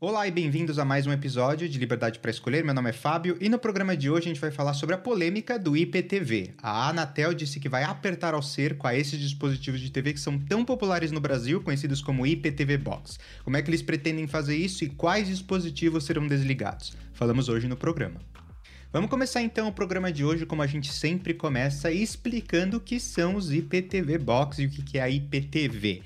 Olá e bem-vindos a mais um episódio de Liberdade para Escolher. Meu nome é Fábio e no programa de hoje a gente vai falar sobre a polêmica do IPTV. A Anatel disse que vai apertar ao cerco a esses dispositivos de TV que são tão populares no Brasil, conhecidos como IPTV Box. Como é que eles pretendem fazer isso e quais dispositivos serão desligados? Falamos hoje no programa. Vamos começar então o programa de hoje, como a gente sempre começa, explicando o que são os IPTV Box e o que é a IPTV.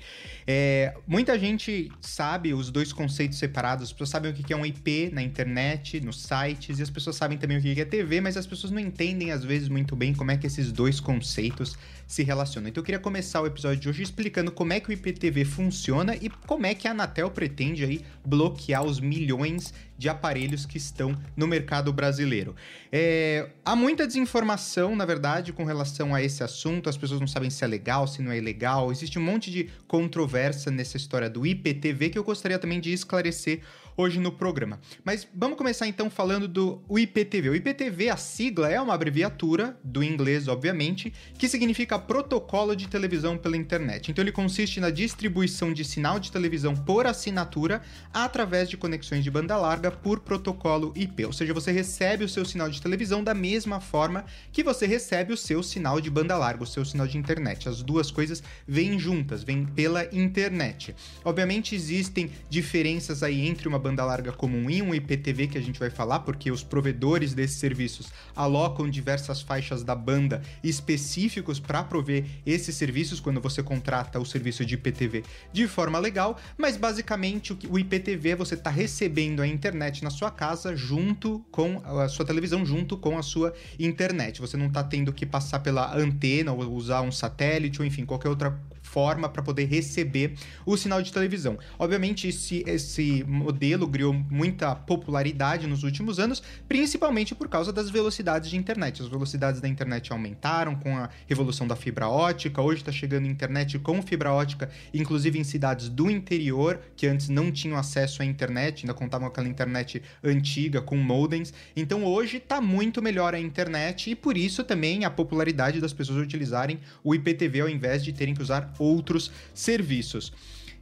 É, muita gente sabe os dois conceitos separados, as pessoas sabem o que é um IP na internet, nos sites, e as pessoas sabem também o que é TV, mas as pessoas não entendem às vezes muito bem como é que esses dois conceitos se relacionam. Então eu queria começar o episódio de hoje explicando como é que o IPTV funciona e como é que a Anatel pretende aí bloquear os milhões de aparelhos que estão no mercado brasileiro. É, há muita desinformação, na verdade, com relação a esse assunto. As pessoas não sabem se é legal, se não é legal. Existe um monte de controvérsia nessa história do IPTV que eu gostaria também de esclarecer hoje no programa. Mas vamos começar então falando do IPTV. O IPTV, a sigla é uma abreviatura do inglês, obviamente, que significa Protocolo de Televisão pela Internet. Então ele consiste na distribuição de sinal de televisão por assinatura através de conexões de banda larga por protocolo IP. Ou seja, você recebe o seu sinal de televisão da mesma forma que você recebe o seu sinal de banda larga, o seu sinal de internet. As duas coisas vêm juntas, vêm pela internet. Obviamente existem diferenças aí entre uma banda larga comum e um IPTV que a gente vai falar, porque os provedores desses serviços alocam diversas faixas da banda específicos para prover esses serviços quando você contrata o serviço de IPTV de forma legal, mas basicamente o IPTV você está recebendo a internet na sua casa junto com a sua televisão, junto com a sua internet. Você não está tendo que passar pela antena ou usar um satélite ou enfim, qualquer outra forma para poder receber o sinal de televisão. Obviamente, esse, esse modelo criou muita popularidade nos últimos anos, principalmente por causa das velocidades de internet. As velocidades da internet aumentaram com a revolução da fibra ótica. Hoje está chegando internet com fibra ótica, inclusive em cidades do interior que antes não tinham acesso à internet, ainda contavam aquela internet antiga com modems. Então hoje está muito melhor a internet e por isso também a popularidade das pessoas utilizarem o IPTV ao invés de terem que usar outros serviços.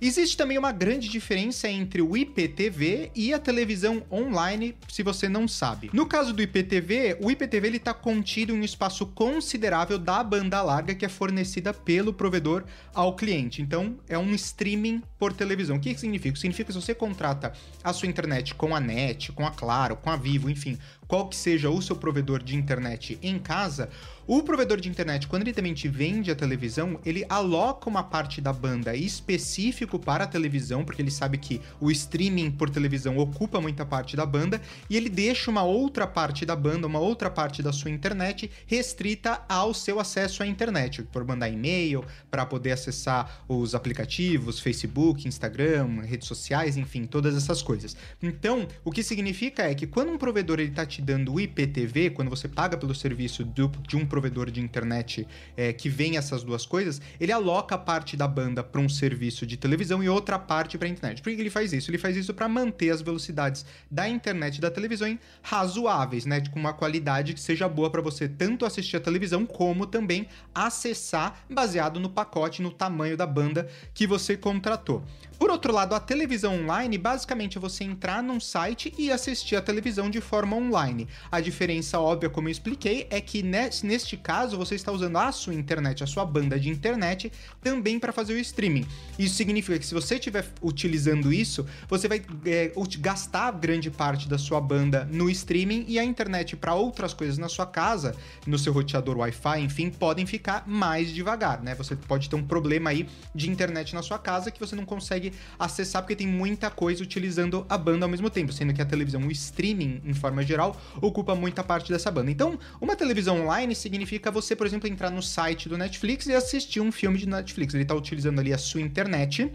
Existe também uma grande diferença entre o IPTV e a televisão online, se você não sabe. No caso do IPTV, o IPTV está contido em um espaço considerável da banda larga que é fornecida pelo provedor ao cliente. Então, é um streaming por televisão. O que significa? Significa que se você contrata a sua internet com a NET, com a Claro, com a Vivo, enfim, qual que seja o seu provedor de internet em casa, o provedor de internet, quando ele também te vende a televisão, ele aloca uma parte da banda específico para a televisão, porque ele sabe que o streaming por televisão ocupa muita parte da banda, e ele deixa uma outra parte da banda, uma outra parte da sua internet restrita ao seu acesso à internet, por mandar e-mail, para poder acessar os aplicativos, Facebook, Instagram, redes sociais, enfim, todas essas coisas. Então, o que significa é que quando um provedor ele está te dando o IPTV, quando você paga pelo serviço do, de um provedor de internet é, que vem essas duas coisas, ele aloca parte da banda para um serviço de televisão e outra parte para a internet. Por que ele faz isso? Ele faz isso para manter as velocidades da internet e da televisão razoáveis, né? Com uma qualidade que seja boa para você tanto assistir a televisão como também acessar baseado no pacote, no tamanho da banda que você contratou. Por outro lado, a televisão online basicamente é você entrar num site e assistir a televisão de forma online. A diferença óbvia, como eu expliquei, é que neste caso você está usando a sua internet, a sua banda de internet, também para fazer o streaming. Isso significa que se você estiver utilizando isso, você vai é, gastar grande parte da sua banda no streaming e a internet para outras coisas na sua casa, no seu roteador Wi-Fi, enfim, podem ficar mais devagar, né? Você pode ter um problema aí de internet na sua casa que você não consegue acessar porque tem muita coisa utilizando a banda ao mesmo tempo, sendo que a televisão, o streaming em forma geral, ocupa muita parte dessa banda. Então, uma televisão online significa você, por exemplo, entrar no site do Netflix e assistir um filme de Netflix. Ele está utilizando ali a sua internet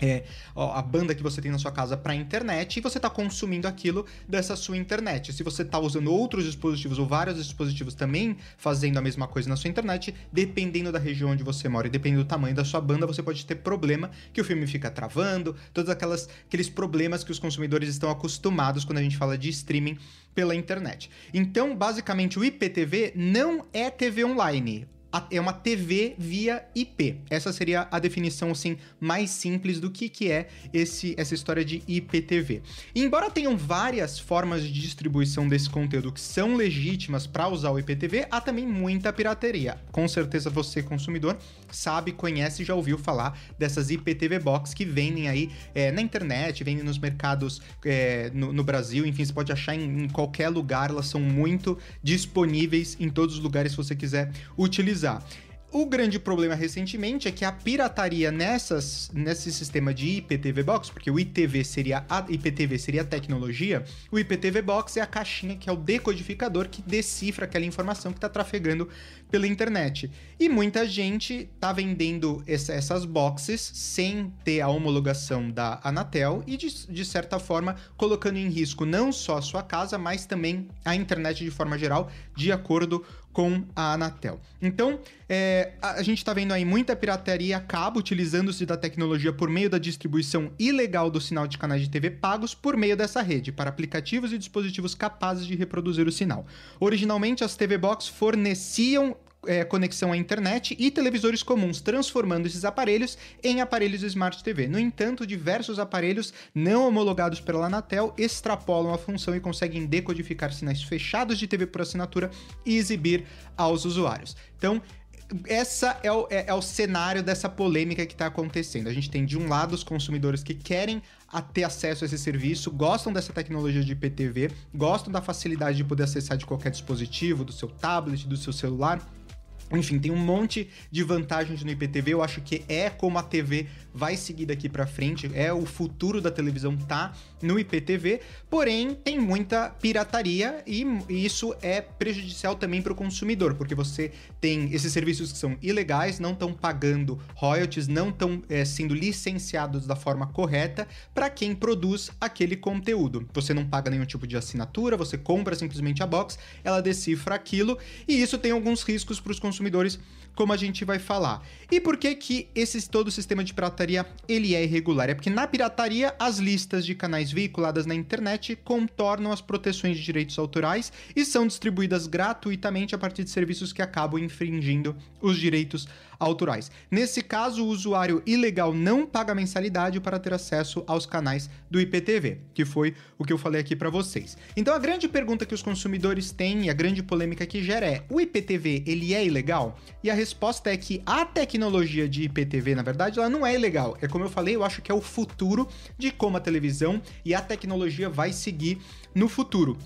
é, a banda que você tem na sua casa para internet e você está consumindo aquilo dessa sua internet. Se você está usando outros dispositivos ou vários dispositivos também fazendo a mesma coisa na sua internet, dependendo da região onde você mora e dependendo do tamanho da sua banda, você pode ter problema que o filme fica travando, todos aquelas, aqueles problemas que os consumidores estão acostumados quando a gente fala de streaming pela internet. Então, basicamente, o IPTV não é TV online é uma TV via IP. Essa seria a definição assim mais simples do que, que é esse, essa história de IPTV. E embora tenham várias formas de distribuição desse conteúdo que são legítimas para usar o IPTV, há também muita pirateria. Com certeza você consumidor sabe, conhece já ouviu falar dessas IPTV box que vendem aí é, na internet, vendem nos mercados é, no, no, Brasil, enfim, você pode achar em, em qualquer lugar, elas são muito disponíveis em todos os lugares se você quiser utilizar. O grande problema recentemente é que a pirataria nessas, nesse sistema de IPTV Box, porque o ITV seria a IPTV seria a tecnologia, o IPTV Box é a caixinha que é o decodificador que decifra aquela informação que está trafegando pela internet. E muita gente tá vendendo essa, essas boxes sem ter a homologação da Anatel e, de, de certa forma, colocando em risco não só a sua casa, mas também a internet de forma geral, de acordo com a Anatel. Então, é, a gente está vendo aí muita pirataria a cabo utilizando-se da tecnologia por meio da distribuição ilegal do sinal de canais de TV pagos por meio dessa rede, para aplicativos e dispositivos capazes de reproduzir o sinal. Originalmente, as TV Box forneciam é, conexão à internet e televisores comuns, transformando esses aparelhos em aparelhos Smart TV. No entanto, diversos aparelhos não homologados pela Anatel extrapolam a função e conseguem decodificar sinais fechados de TV por assinatura e exibir aos usuários. Então, essa é o, é, é o cenário dessa polêmica que está acontecendo. A gente tem, de um lado, os consumidores que querem a ter acesso a esse serviço, gostam dessa tecnologia de IPTV, gostam da facilidade de poder acessar de qualquer dispositivo, do seu tablet, do seu celular enfim, tem um monte de vantagens no IPTV. Eu acho que é como a TV vai seguir daqui para frente. É o futuro da televisão tá no IPTV. Porém, tem muita pirataria e isso é prejudicial também para o consumidor, porque você tem esses serviços que são ilegais, não estão pagando royalties, não estão é, sendo licenciados da forma correta para quem produz aquele conteúdo. Você não paga nenhum tipo de assinatura, você compra simplesmente a box, ela decifra aquilo e isso tem alguns riscos para os consumidores consumidores, como a gente vai falar. E por que que esse todo o sistema de pirataria ele é irregular? É porque na pirataria as listas de canais veiculadas na internet contornam as proteções de direitos autorais e são distribuídas gratuitamente a partir de serviços que acabam infringindo os direitos autorais. Nesse caso, o usuário ilegal não paga mensalidade para ter acesso aos canais do IPTV, que foi o que eu falei aqui para vocês. Então a grande pergunta que os consumidores têm e a grande polêmica que gera é: o IPTV ele é ilegal? E a resposta é que a tecnologia de IPTV, na verdade, ela não é ilegal. É como eu falei, eu acho que é o futuro de como a televisão e a tecnologia vai seguir no futuro.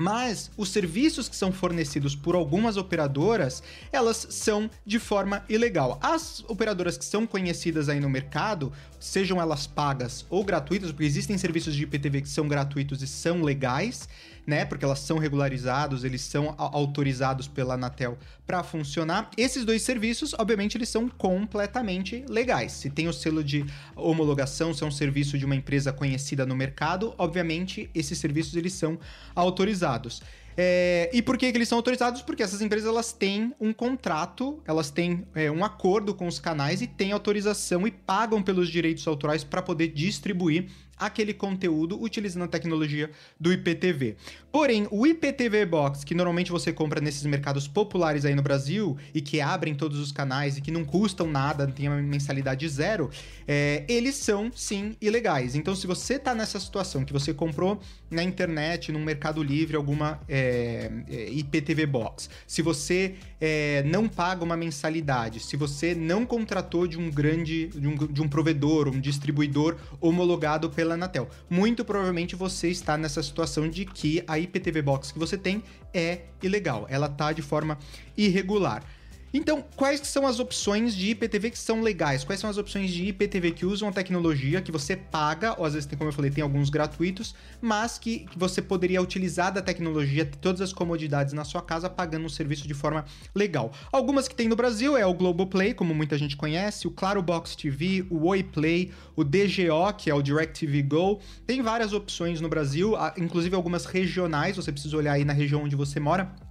Mas os serviços que são fornecidos por algumas operadoras, elas são de forma ilegal. As operadoras que são conhecidas aí no mercado, sejam elas pagas ou gratuitas, porque existem serviços de IPTV que são gratuitos e são legais, né? Porque elas são regularizados, eles são autorizados pela Anatel para funcionar. Esses dois serviços, obviamente, eles são completamente legais. Se tem o selo de homologação, se é um serviço de uma empresa conhecida no mercado, obviamente esses serviços eles são autorizados. É, e por que, que, eles são autorizados? Porque essas empresas elas têm um contrato, elas têm é, um acordo com os canais e têm autorização e pagam pelos direitos autorais para poder distribuir aquele conteúdo utilizando a tecnologia do IPTV. Porém, o IPTV Box, que normalmente você compra nesses mercados populares aí no Brasil e que abrem todos os canais e que não custam nada, tem uma mensalidade zero, é, eles são sim ilegais. Então, se você tá nessa situação que você comprou na internet, no Mercado Livre, alguma é, é IPTV Box, se você é, não paga uma mensalidade, se você não contratou de um grande, de um, de um provedor, um distribuidor homologado pela pela Anatel. Muito provavelmente você está nessa situação de que a IPTV Box que você tem é ilegal, ela tá de forma irregular. Então, quais são as opções de IPTV que são legais? Quais são as opções de IPTV que usam a tecnologia que você paga, ou às vezes, como eu falei, tem alguns gratuitos, mas que, que você poderia utilizar da tecnologia, ter todas as comodidades na sua casa, pagando um serviço de forma legal. Algumas que tem no Brasil é o Globoplay, como muita gente conhece, o Claro Box TV, o Oi Play, o DGO, que é o DirecTV Go. Tem várias opções no Brasil, inclusive algumas regionais, você precisa olhar aí na região onde você mora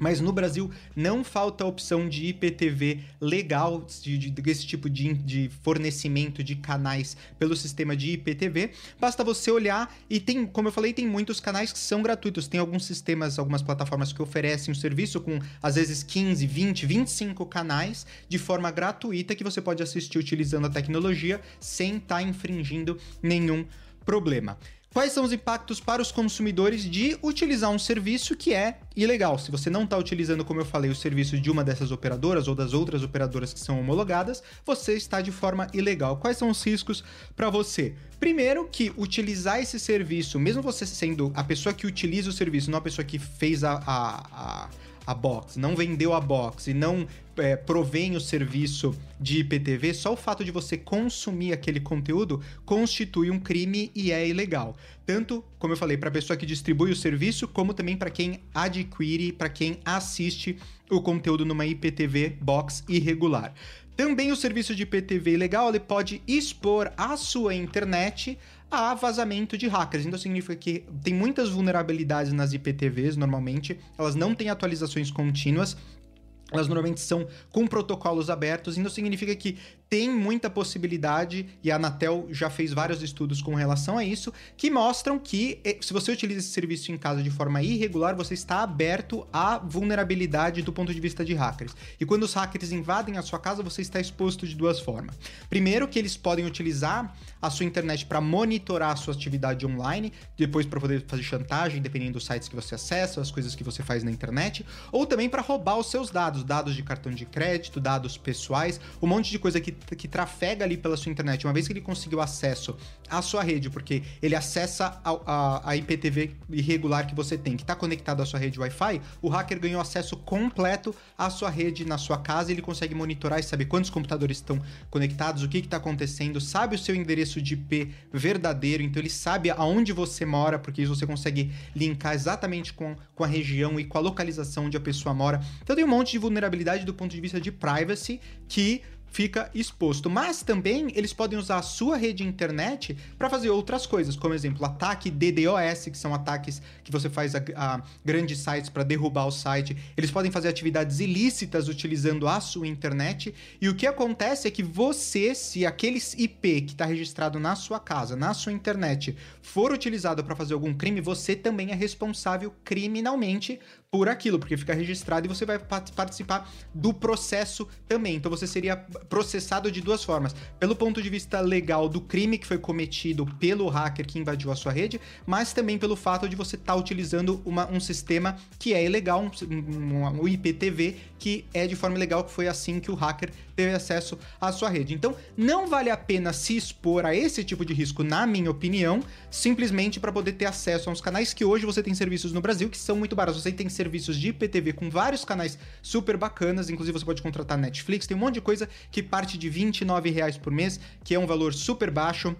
Mas no Brasil não falta opção de IPTV legal, de, de, desse tipo de, de fornecimento de canais pelo sistema de IPTV. Basta você olhar e tem, como eu falei, tem muitos canais que são gratuitos. Tem alguns sistemas, algumas plataformas que oferecem um serviço com às vezes 15, 20, 25 canais de forma gratuita que você pode assistir utilizando a tecnologia sem estar tá infringindo nenhum problema. Quais são os impactos para os consumidores de utilizar um serviço que é ilegal? Se você não está utilizando, como eu falei, o serviço de uma dessas operadoras ou das outras operadoras que são homologadas, você está de forma ilegal. Quais são os riscos para você? Primeiro, que utilizar esse serviço, mesmo você sendo a pessoa que utiliza o serviço, não a pessoa que fez a, a, a a box, não vendeu a box e não é, provém o serviço de IPTV, só o fato de você consumir aquele conteúdo constitui um crime e é ilegal. Tanto, como eu falei, para a pessoa que distribui o serviço, como também para quem adquire, para quem assiste o conteúdo numa IPTV box irregular. Também o serviço de IPTV ilegal ele pode expor a sua internet a vazamento de hackers. Então significa que tem muitas vulnerabilidades nas IPTVs normalmente, elas não têm atualizações contínuas. Elas normalmente são com protocolos abertos, então significa que tem muita possibilidade, e a Anatel já fez vários estudos com relação a isso, que mostram que eh, se você utiliza esse serviço em casa de forma irregular, você está aberto à vulnerabilidade do ponto de vista de hackers. E quando os hackers invadem a sua casa, você está exposto de duas formas. Primeiro, que eles podem utilizar a sua internet para monitorar a sua atividade online, depois para poder fazer chantagem, dependendo dos sites que você acessa, as coisas que você faz na internet, ou também para roubar os seus dados, dados de cartão de crédito, dados pessoais, um monte de coisa que que trafega ali pela sua internet, uma vez que ele conseguiu acesso à sua rede, porque ele acessa a, a, a IPTV irregular que você tem, que está conectado à sua rede Wi-Fi, o hacker ganhou acesso completo à sua rede na sua casa ele consegue monitorar e saber quantos computadores estão conectados, o que está acontecendo, sabe o seu endereço de IP verdadeiro, então ele sabe aonde você mora, porque isso você consegue linkar exatamente com, com a região e com a localização onde a pessoa mora. Então tem um monte de vulnerabilidade do ponto de vista de privacy que fica exposto. Mas também eles podem usar a sua rede internet para fazer outras coisas, como exemplo, ataque DDoS, que são ataques que você faz a, a grandes sites para derrubar o site. Eles podem fazer atividades ilícitas utilizando a sua internet. E o que acontece é que você, se aquele IP que está registrado na sua casa, na sua internet, for utilizado para fazer algum crime, você também é responsável criminalmente por aquilo, porque fica registrado e você vai participar do processo também. Então você seria processado de duas formas: pelo ponto de vista legal do crime que foi cometido pelo hacker que invadiu a sua rede, mas também pelo fato de você estar tá utilizando uma, um sistema que é ilegal, um, um, um IPTV que é de forma ilegal, que foi assim que o hacker teve acesso à sua rede. Então, não vale a pena se expor a esse tipo de risco, na minha opinião, simplesmente para poder ter acesso a uns canais que hoje você tem serviços no Brasil que são muito baratos. Você tem serviços de IPTV com vários canais super bacanas, inclusive você pode contratar Netflix, tem um monte de coisa que parte de R$ 29,00 por mês, que é um valor super baixo.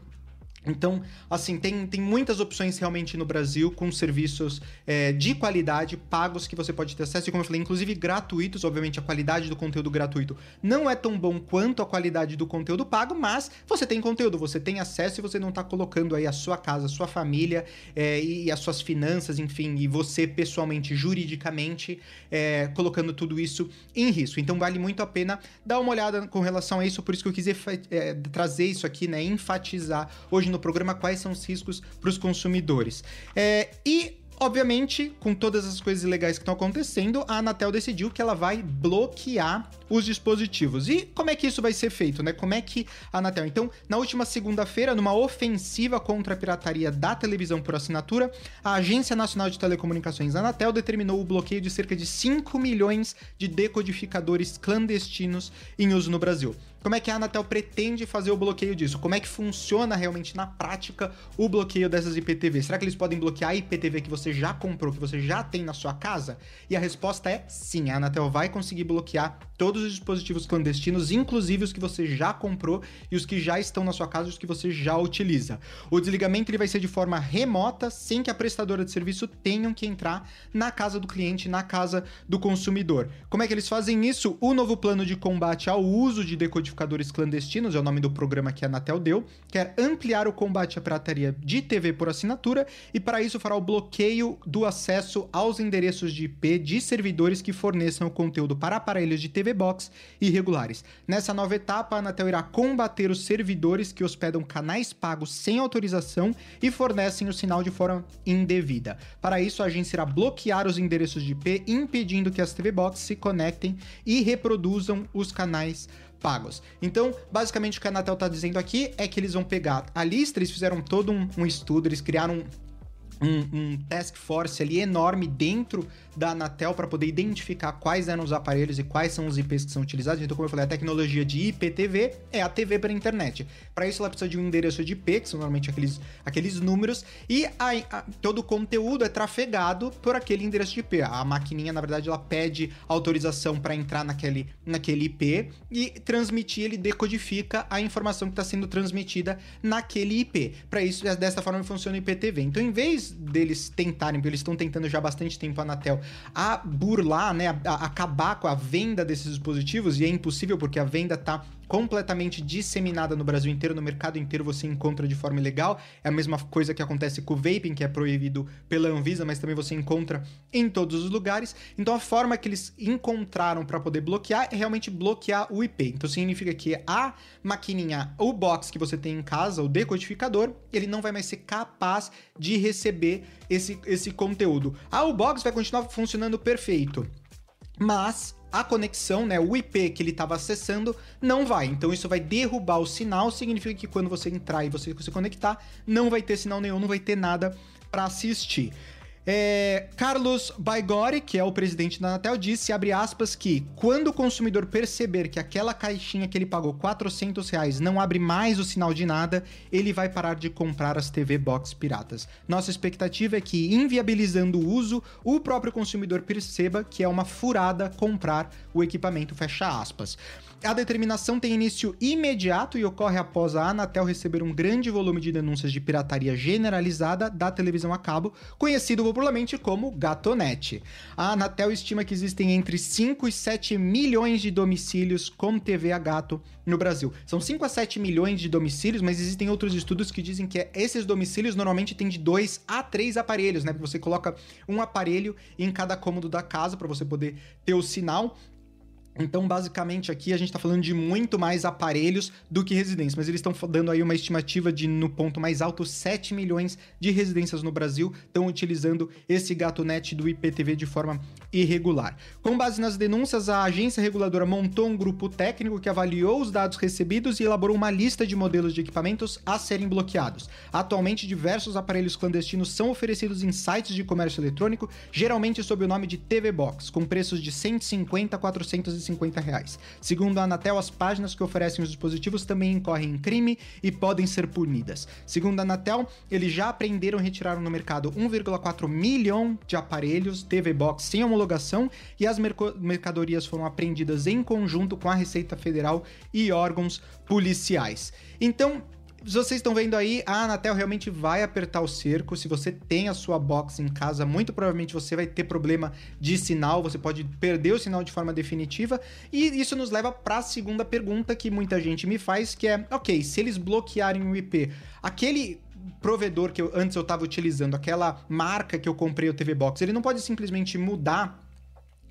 Então, assim, tem, tem muitas opções realmente no Brasil com serviços é, de qualidade, pagos, que você pode ter acesso, e como eu falei, inclusive gratuitos. Obviamente, a qualidade do conteúdo gratuito não é tão bom quanto a qualidade do conteúdo pago, mas você tem conteúdo, você tem acesso e você não está colocando aí a sua casa, a sua família é, e as suas finanças, enfim, e você pessoalmente, juridicamente, é, colocando tudo isso em risco. Então, vale muito a pena dar uma olhada com relação a isso, por isso que eu quis é, trazer isso aqui, né, enfatizar hoje no programa quais são os riscos para os consumidores. É, e Obviamente, com todas as coisas ilegais que estão acontecendo, a Anatel decidiu que ela vai bloquear os dispositivos. E como é que isso vai ser feito, né? Como é que a Anatel? Então, na última segunda-feira, numa ofensiva contra a pirataria da televisão por assinatura, a Agência Nacional de Telecomunicações, Anatel, determinou o bloqueio de cerca de 5 milhões de decodificadores clandestinos em uso no Brasil. Como é que a Anatel pretende fazer o bloqueio disso? Como é que funciona realmente na prática o bloqueio dessas IPTV? Será que eles podem bloquear a IPTV que você já comprou, que você já tem na sua casa? E a resposta é sim, a Anatel vai conseguir bloquear todos os dispositivos clandestinos, inclusive os que você já comprou e os que já estão na sua casa e os que você já utiliza. O desligamento ele vai ser de forma remota, sem que a prestadora de serviço tenha que entrar na casa do cliente, na casa do consumidor. Como é que eles fazem isso? O novo plano de combate ao uso de decodificadores clandestinos, é o nome do programa que a Anatel deu, quer ampliar o combate à pirataria de TV por assinatura e para isso fará o bloqueio do acesso aos endereços de IP de servidores que forneçam o conteúdo para aparelhos de TV Box irregulares. Nessa nova etapa, a Anatel irá combater os servidores que hospedam canais pagos sem autorização e fornecem o sinal de forma indevida. Para isso, a agência irá bloquear os endereços de IP, impedindo que as TV Box se conectem e reproduzam os canais pagos. Então, basicamente, o que a Anatel está dizendo aqui é que eles vão pegar a lista, eles fizeram todo um, um estudo, eles criaram um, um, task force ali enorme dentro da Anatel para poder identificar quais eram os aparelhos e quais são os IPs que são utilizados. Então, como eu falei, a tecnologia de IPTV é a TV para internet. Para isso, ela precisa de um endereço de IP, que são normalmente aqueles, aqueles números, e a, a, todo o conteúdo é trafegado por aquele endereço de IP. A maquininha, na verdade, ela pede autorização para entrar naquele, naquele IP e transmitir, ele decodifica a informação que está sendo transmitida naquele IP. Para isso, dessa forma funciona o IPTV. Então, em vez deles tentarem, porque eles estão tentando já há bastante tempo a Anatel, a burlar, né, a, a acabar com a venda desses dispositivos, e é impossível porque a venda está completamente disseminada no Brasil inteiro, no mercado inteiro você encontra de forma ilegal. É a mesma coisa que acontece com o vaping, que é proibido pela Anvisa, mas também você encontra em todos os lugares. Então a forma que eles encontraram para poder bloquear é realmente bloquear o IP. Então significa que a maquininha, o box que você tem em casa, o decodificador, ele não vai mais ser capaz de receber esse, esse conteúdo. Ah, o box vai continuar funcionando perfeito. Mas a conexão, né, o IP que ele estava acessando, não vai. Então isso vai derrubar o sinal, significa que quando você entrar e você se conectar, não vai ter sinal nenhum, não vai ter nada para assistir. É, Carlos Baigori, que é o presidente da Anatel, disse, abre aspas, que quando o consumidor perceber que aquela caixinha que ele pagou 400 reais não abre mais o sinal de nada, ele vai parar de comprar as TV Box piratas. Nossa expectativa é que, inviabilizando o uso, o próprio consumidor perceba que é uma furada comprar o equipamento, fecha aspas. A determinação tem início imediato e ocorre após a Anatel receber um grande volume de denúncias de pirataria generalizada da televisão a cabo, conhecido popularmente como Gatonet. A Anatel estima que existem entre 5 e 7 milhões de domicílios com TV a gato no Brasil. São 5 a 7 milhões de domicílios, mas existem outros estudos que dizem que esses domicílios normalmente têm de 2 a 3 aparelhos, né? Você coloca um aparelho em cada cômodo da casa para você poder ter o sinal então, basicamente, aqui a gente está falando de muito mais aparelhos do que residências, mas eles estão dando aí uma estimativa de, no ponto mais alto, 7 milhões de residências no Brasil estão utilizando esse GatoNet do IPTV de forma irregular. Com base nas denúncias, a agência reguladora montou um grupo técnico que avaliou os dados recebidos e elaborou uma lista de modelos de equipamentos a serem bloqueados. Atualmente, diversos aparelhos clandestinos são oferecidos em sites de comércio eletrônico, geralmente sob o nome de TV Box, com preços de 150 a 400 250 reais. Segundo a Anatel, as páginas que oferecem os dispositivos também incorrem em crime e podem ser punidas. Segundo a Anatel, eles já aprenderam e retiraram no mercado 1,4 milhão de aparelhos TV Box sem homologação e as mercadorias foram apreendidas em conjunto com a Receita Federal e órgãos policiais. Então, vocês estão vendo aí, a Anatel realmente vai apertar o cerco. Se você tem a sua box em casa, muito provavelmente você vai ter problema de sinal, você pode perder o sinal de forma definitiva. E isso nos leva para a segunda pergunta que muita gente me faz, que é, OK, se eles bloquearem o IP, aquele provedor que eu, antes eu estava utilizando, aquela marca que eu comprei o TV Box, ele não pode simplesmente mudar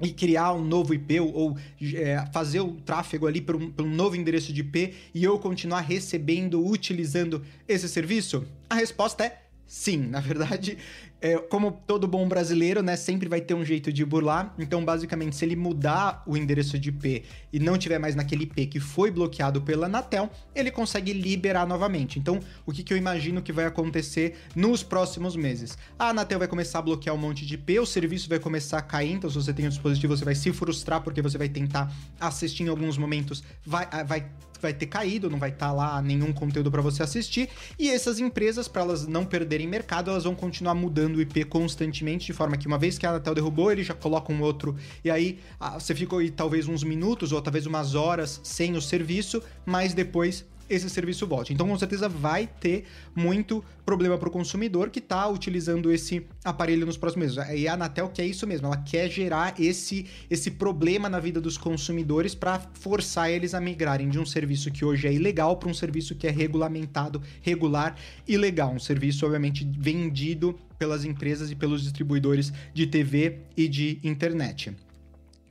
e criar um novo IP ou é, fazer o tráfego ali para um, um, novo endereço de IP e eu continuar recebendo, utilizando esse serviço? A resposta é sim. Na verdade, é, como todo bom brasileiro, né, sempre vai ter um jeito de burlar. Então, basicamente, se ele mudar o endereço de IP e não tiver mais naquele IP que foi bloqueado pela Anatel, ele consegue liberar novamente. Então, o que, que eu imagino que vai acontecer nos próximos meses? A Anatel vai começar a bloquear um monte de IP, o serviço vai começar a cair. Então, se você tem um dispositivo, você vai se frustrar porque você vai tentar assistir em alguns momentos, vai, vai vai ter caído, não vai estar tá lá nenhum conteúdo para você assistir. E essas empresas, para elas não perderem mercado, elas vão continuar mudando o IP constantemente, de forma que uma vez que a Anatel derrubou, ele já coloca um outro. E aí você ficou aí talvez uns minutos ou talvez umas horas sem o serviço, mas depois esse serviço volte. Então, com certeza, vai ter muito problema para o consumidor que está utilizando esse aparelho nos próximos meses. E a Anatel quer isso mesmo, ela quer gerar esse, esse problema na vida dos consumidores para forçar eles a migrarem de um serviço que hoje é ilegal para um serviço que é regulamentado, regular e legal. Um serviço, obviamente, vendido pelas empresas e pelos distribuidores de TV e de internet.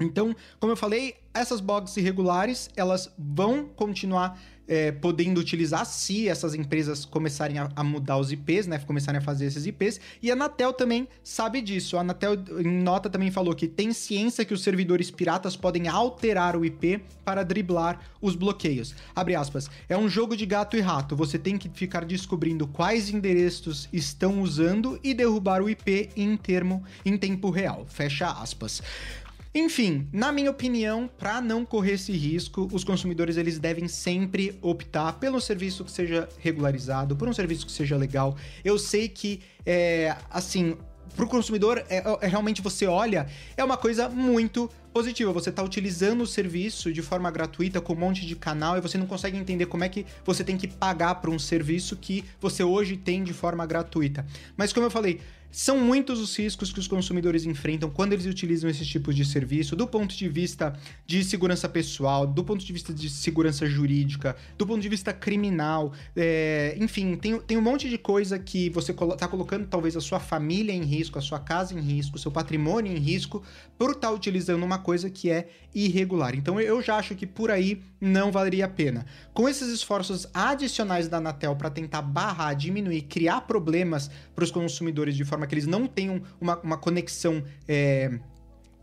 Então, como eu falei, essas boxes irregulares, elas vão continuar é, podendo utilizar se essas empresas começarem a, a, mudar os IPs, né? Começarem a fazer esses IPs. E a Anatel também sabe disso. A Anatel, em nota, também falou que tem ciência que os servidores piratas podem alterar o IP para driblar os bloqueios. Abre aspas. É um jogo de gato e rato. Você tem que ficar descobrindo quais endereços estão usando e derrubar o IP em termo em tempo real. Fecha aspas. Enfim, na minha opinião, para não correr esse risco, os consumidores eles devem sempre optar pelo serviço que seja regularizado, por um serviço que seja legal. Eu sei que, é, assim, para o consumidor, é, é, realmente você olha, é uma coisa muito positiva. Você está utilizando o serviço de forma gratuita com um monte de canal e você não consegue entender como é que você tem que pagar por um serviço que você hoje tem de forma gratuita. Mas como eu falei, são muitos os riscos que os consumidores enfrentam quando eles utilizam esses tipos de serviço, do ponto de vista de segurança pessoal, do ponto de vista de segurança jurídica, do ponto de vista criminal. É, enfim, tem, tem um monte de coisa que você está colocando talvez a sua família em risco, a sua casa em risco, seu patrimônio em risco, por estar tá utilizando uma coisa que é irregular. Então eu já acho que por aí não valeria a pena. Com esses esforços adicionais da Anatel para tentar barrar, diminuir, criar problemas para os consumidores de forma que eles não tenham uma, uma conexão. É,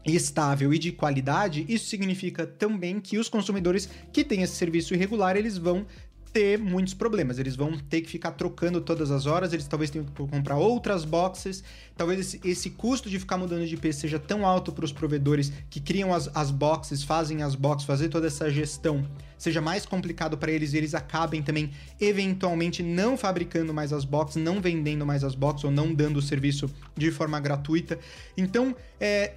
estável e de qualidade, isso significa também que os consumidores que têm esse serviço irregular, eles vão ter muitos problemas. Eles vão ter que ficar trocando todas as horas, eles talvez tenham que comprar outras boxes. Talvez esse, esse custo de ficar mudando de IP seja tão alto para os provedores que criam as, as boxes, fazem as boxes, fazer toda essa gestão seja mais complicado para eles e eles acabem também eventualmente não fabricando mais as boxes, não vendendo mais as boxes ou não dando o serviço de forma gratuita. Então, é,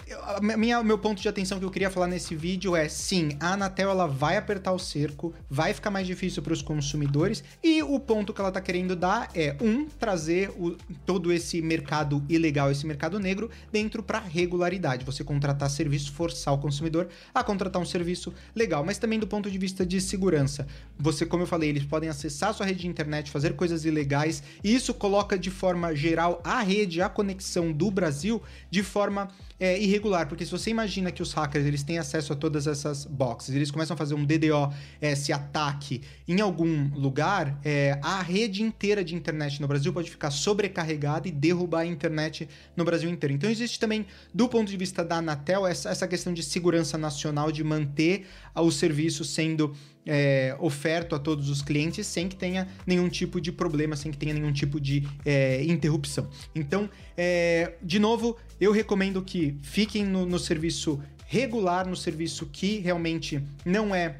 minha, meu ponto de atenção que eu queria falar nesse vídeo é sim, a Anatel ela vai apertar o cerco, vai ficar mais difícil para os consumidores e o ponto que ela está querendo dar é um trazer o, todo esse mercado ilegal, esse mercado negro dentro para regularidade. Você contratar serviço, forçar o consumidor a contratar um serviço legal, mas também do ponto de vista de segurança. Você, como eu falei, eles podem acessar sua rede de internet, fazer coisas ilegais, e isso coloca de forma geral a rede, a conexão do Brasil de forma é, irregular, porque se você imagina que os hackers eles têm acesso a todas essas boxes, eles começam a fazer um DDoS, esse ataque em algum lugar, é, a rede inteira de internet no Brasil pode ficar sobrecarregada e derrubar a internet no Brasil inteiro. Então existe também, do ponto de vista da Anatel, essa, essa questão de segurança nacional, de manter o serviço sendo é, oferto a todos os clientes sem que tenha nenhum tipo de problema, sem que tenha nenhum tipo de é, interrupção. Então, é, de novo, eu recomendo que fiquem no, no serviço regular, no serviço que realmente não é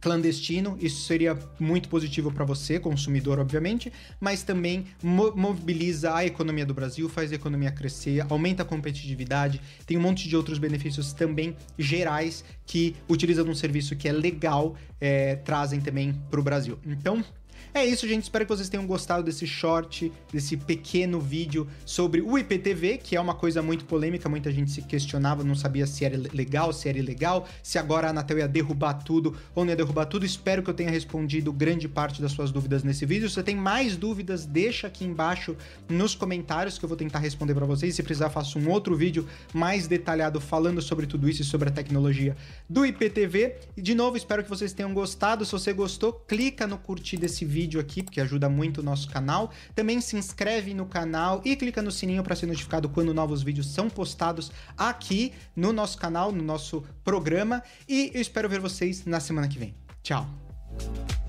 clandestino, isso seria muito positivo para você, consumidor, obviamente, mas também mo mobiliza a economia do Brasil, faz a economia crescer, aumenta a competitividade, tem um monte de outros benefícios também gerais que, utilizando um serviço que é legal, é, trazem também para o Brasil. Então, é isso, gente. Espero que vocês tenham gostado desse short, desse pequeno vídeo sobre o IPTV, que é uma coisa muito polêmica. Muita gente se questionava, não sabia se era legal, se era ilegal, se agora a Anatel ia derrubar tudo ou não ia derrubar tudo. Espero que eu tenha respondido grande parte das suas dúvidas nesse vídeo. Se você tem mais dúvidas, deixa aqui embaixo nos comentários que eu vou tentar responder para vocês. Se precisar, faço um outro vídeo mais detalhado falando sobre tudo isso e sobre a tecnologia do IPTV. E de novo, espero que vocês tenham gostado. Se você gostou, clica no curtir desse vídeo vídeo aqui, porque ajuda muito o nosso canal. Também se inscreve no canal e clica no sininho para ser notificado quando novos vídeos são postados aqui no nosso canal, no nosso programa. E eu espero ver vocês na semana que vem. Tchau!